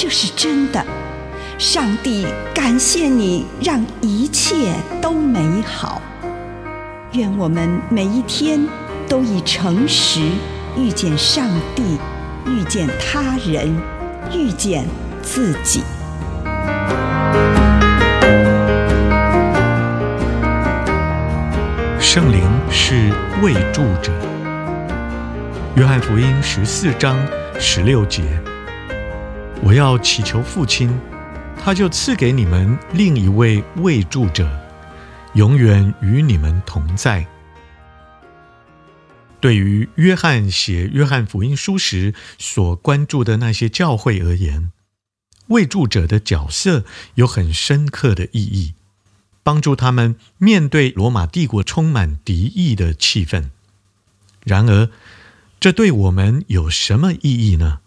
这是真的。上帝感谢你，让一切都美好。愿我们每一天都以诚实遇见上帝，遇见他人，遇见自己。圣灵是未住者。约翰福音十四章十六节，我要祈求父亲，他就赐给你们另一位慰助者，永远与你们同在。对于约翰写约翰福音书时所关注的那些教会而言，慰助者的角色有很深刻的意义。帮助他们面对罗马帝国充满敌意的气氛。然而，这对我们有什么意义呢？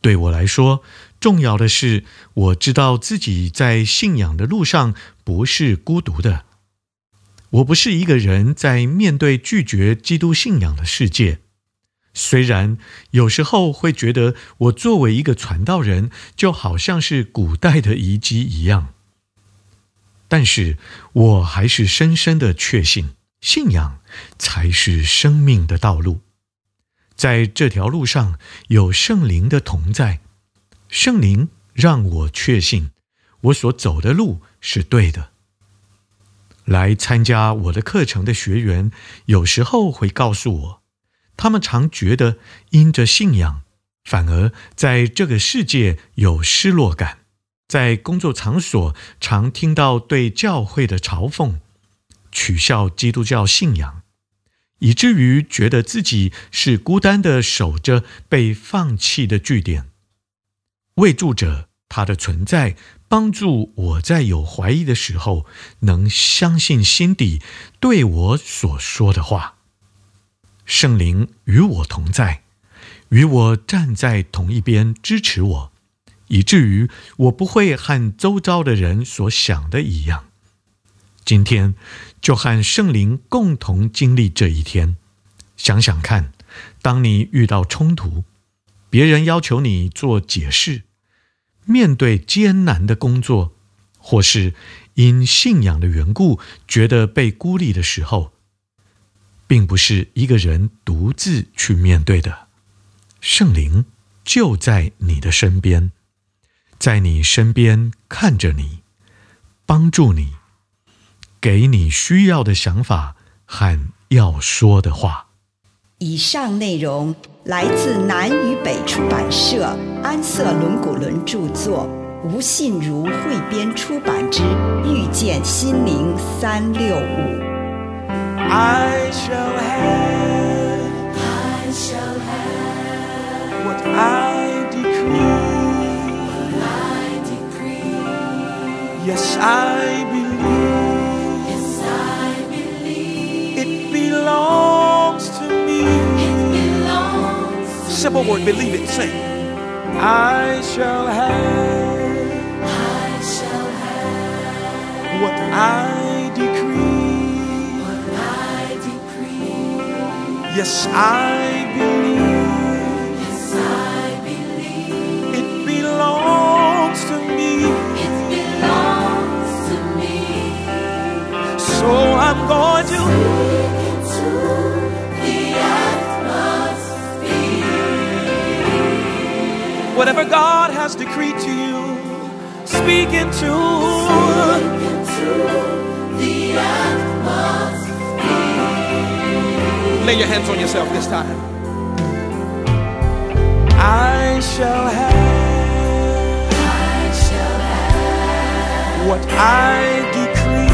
对我来说，重要的是我知道自己在信仰的路上不是孤独的。我不是一个人在面对拒绝基督信仰的世界。虽然有时候会觉得我作为一个传道人，就好像是古代的遗迹一样。但是我还是深深的确信，信仰才是生命的道路。在这条路上有圣灵的同在，圣灵让我确信我所走的路是对的。来参加我的课程的学员，有时候会告诉我，他们常觉得因着信仰，反而在这个世界有失落感。在工作场所，常听到对教会的嘲讽，取笑基督教信仰，以至于觉得自己是孤单的守着被放弃的据点。为助者，他的存在帮助我在有怀疑的时候，能相信心底对我所说的话。圣灵与我同在，与我站在同一边，支持我。以至于我不会和周遭的人所想的一样。今天就和圣灵共同经历这一天。想想看，当你遇到冲突，别人要求你做解释，面对艰难的工作，或是因信仰的缘故觉得被孤立的时候，并不是一个人独自去面对的。圣灵就在你的身边。在你身边看着你，帮助你，给你需要的想法和要说的话。以上内容来自南与北出版社安瑟伦古伦著作，吴信如汇编出版之《遇见心灵三六五》。I shall have, I shall have what I decree. Yes, I believe. Belongs to me. Belongs to Simple me. word, believe it. Sing. I shall have. I shall have what I decree. what I decree. Yes, I believe. Yes, I believe. It belongs to me. It belongs to me. So I'm going to. Whatever God has decreed to you, speak into. The atmosphere. Lay your hands on yourself this time. I shall have I shall have what I decree.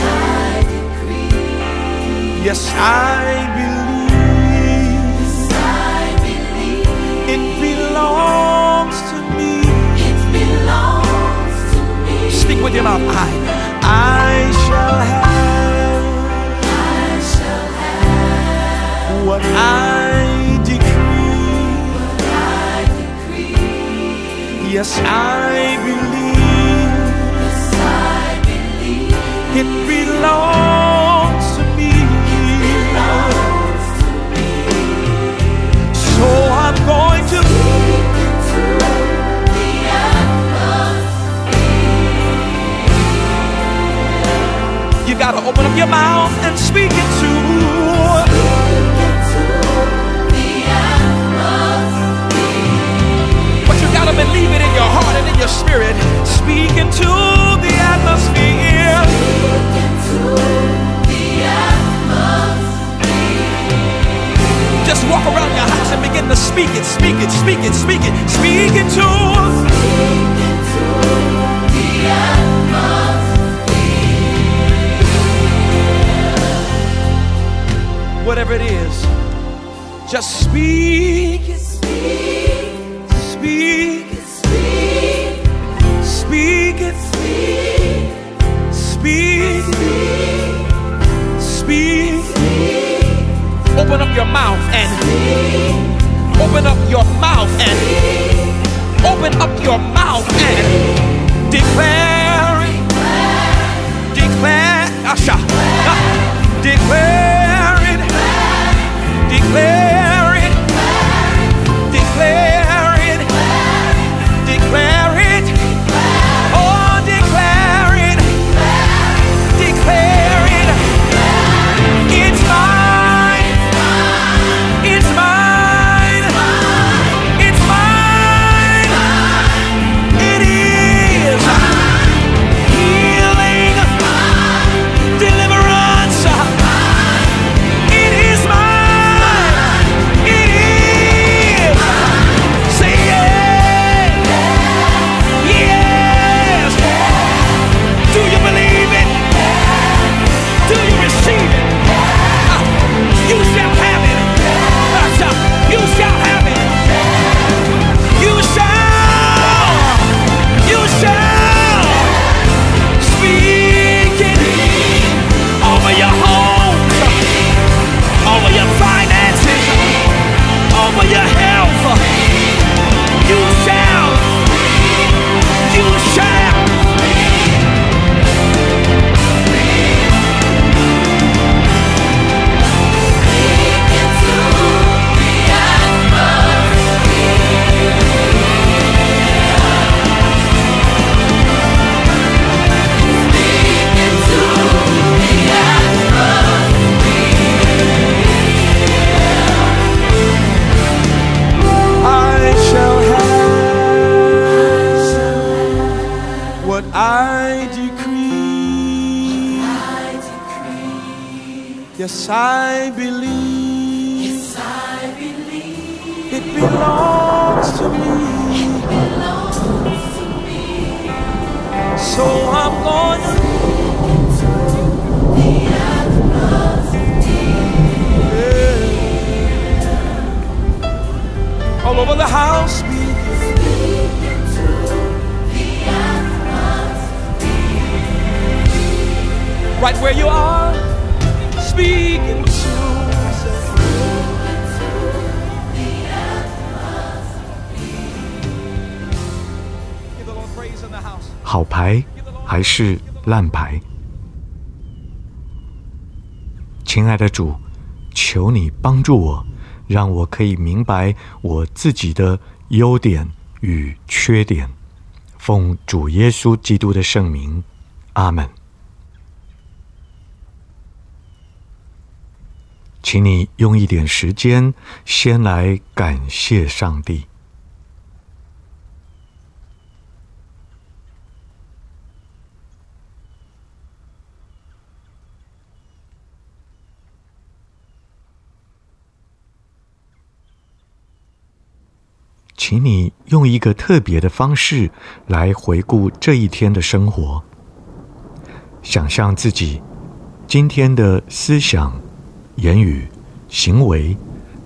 I decree. Yes, Yes, I believe Yes, I believe it belongs to me. So I'm going to leap into the atmosphere. You gotta open up your mouth and speak it to. Believe it in your heart and in your spirit. Speak into the atmosphere. Just walk around your house and begin to speak it, speak it, speak it, speak it, speak it to. Whatever it is, just speak it, Open up your mouth and open up your mouth and open up your mouth and declare. Declare, Asha. Declare it. Declare Yes, I believe. Yes, I believe. It belongs to me. It belongs to me. So I'm going to. Yeah. All over the house, speak it. right where you are, 好牌还是烂牌？亲爱的主，求你帮助我，让我可以明白我自己的优点与缺点。奉主耶稣基督的圣名，阿门。请你用一点时间，先来感谢上帝。请你用一个特别的方式来回顾这一天的生活，想象自己今天的思想、言语、行为，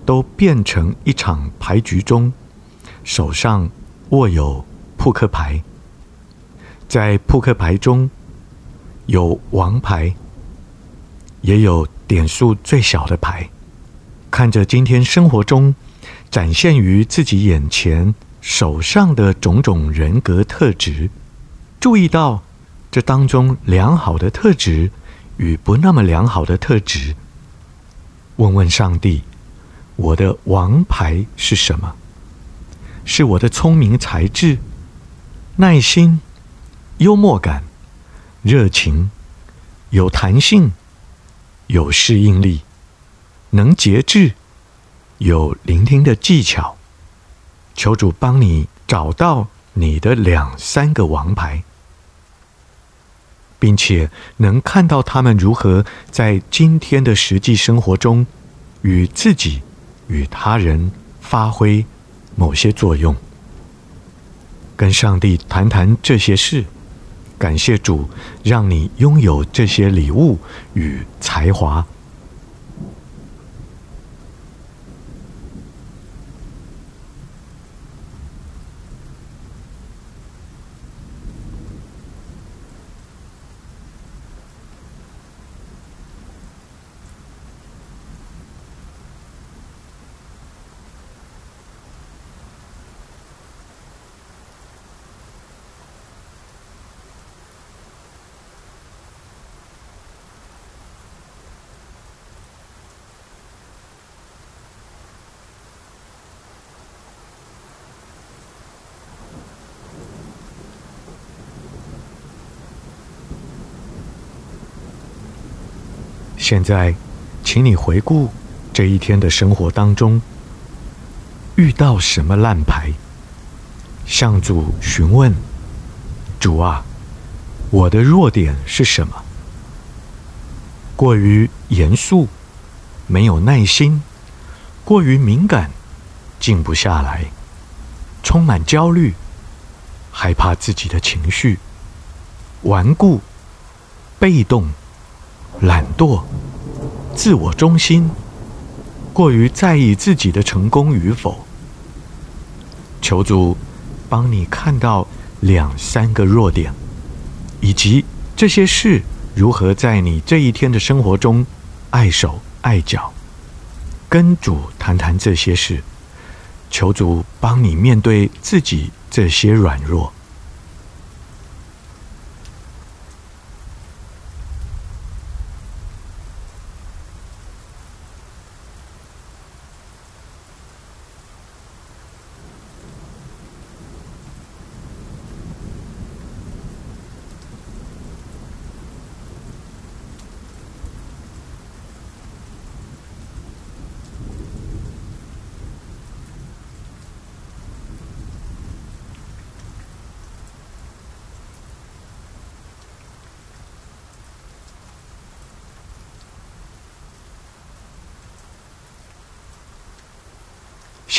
都变成一场牌局中，手上握有扑克牌。在扑克牌中，有王牌，也有点数最小的牌。看着今天生活中展现于自己眼前手上的种种人格特质，注意到这当中良好的特质与不那么良好的特质，问问上帝：我的王牌是什么？是我的聪明才智、耐心、幽默感、热情、有弹性、有适应力。能节制，有聆听的技巧，求主帮你找到你的两三个王牌，并且能看到他们如何在今天的实际生活中与自己、与他人发挥某些作用。跟上帝谈谈这些事，感谢主让你拥有这些礼物与才华。现在，请你回顾这一天的生活当中，遇到什么烂牌，向主询问：“主啊，我的弱点是什么？过于严肃，没有耐心，过于敏感，静不下来，充满焦虑，害怕自己的情绪，顽固，被动。”懒惰、自我中心，过于在意自己的成功与否。求主帮你看到两三个弱点，以及这些事如何在你这一天的生活中碍手碍脚。跟主谈谈这些事，求主帮你面对自己这些软弱。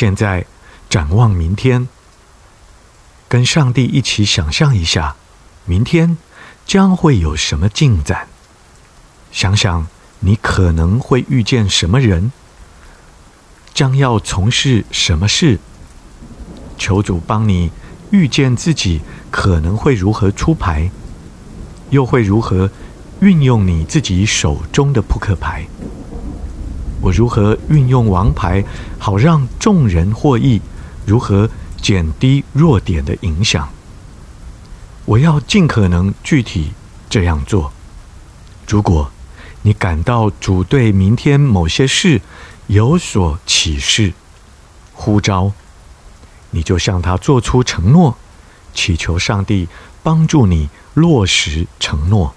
现在展望明天，跟上帝一起想象一下，明天将会有什么进展？想想你可能会遇见什么人，将要从事什么事？求主帮你预见自己可能会如何出牌，又会如何运用你自己手中的扑克牌。我如何运用王牌，好让众人获益？如何减低弱点的影响？我要尽可能具体这样做。如果你感到主对明天某些事有所启示、呼召，你就向他做出承诺，祈求上帝帮助你落实承诺。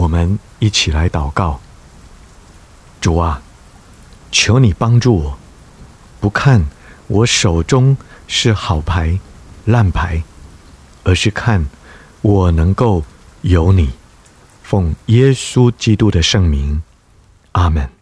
我们一起来祷告：主啊，求你帮助我，不看我手中是好牌、烂牌，而是看我能够有你。奉耶稣基督的圣名，阿门。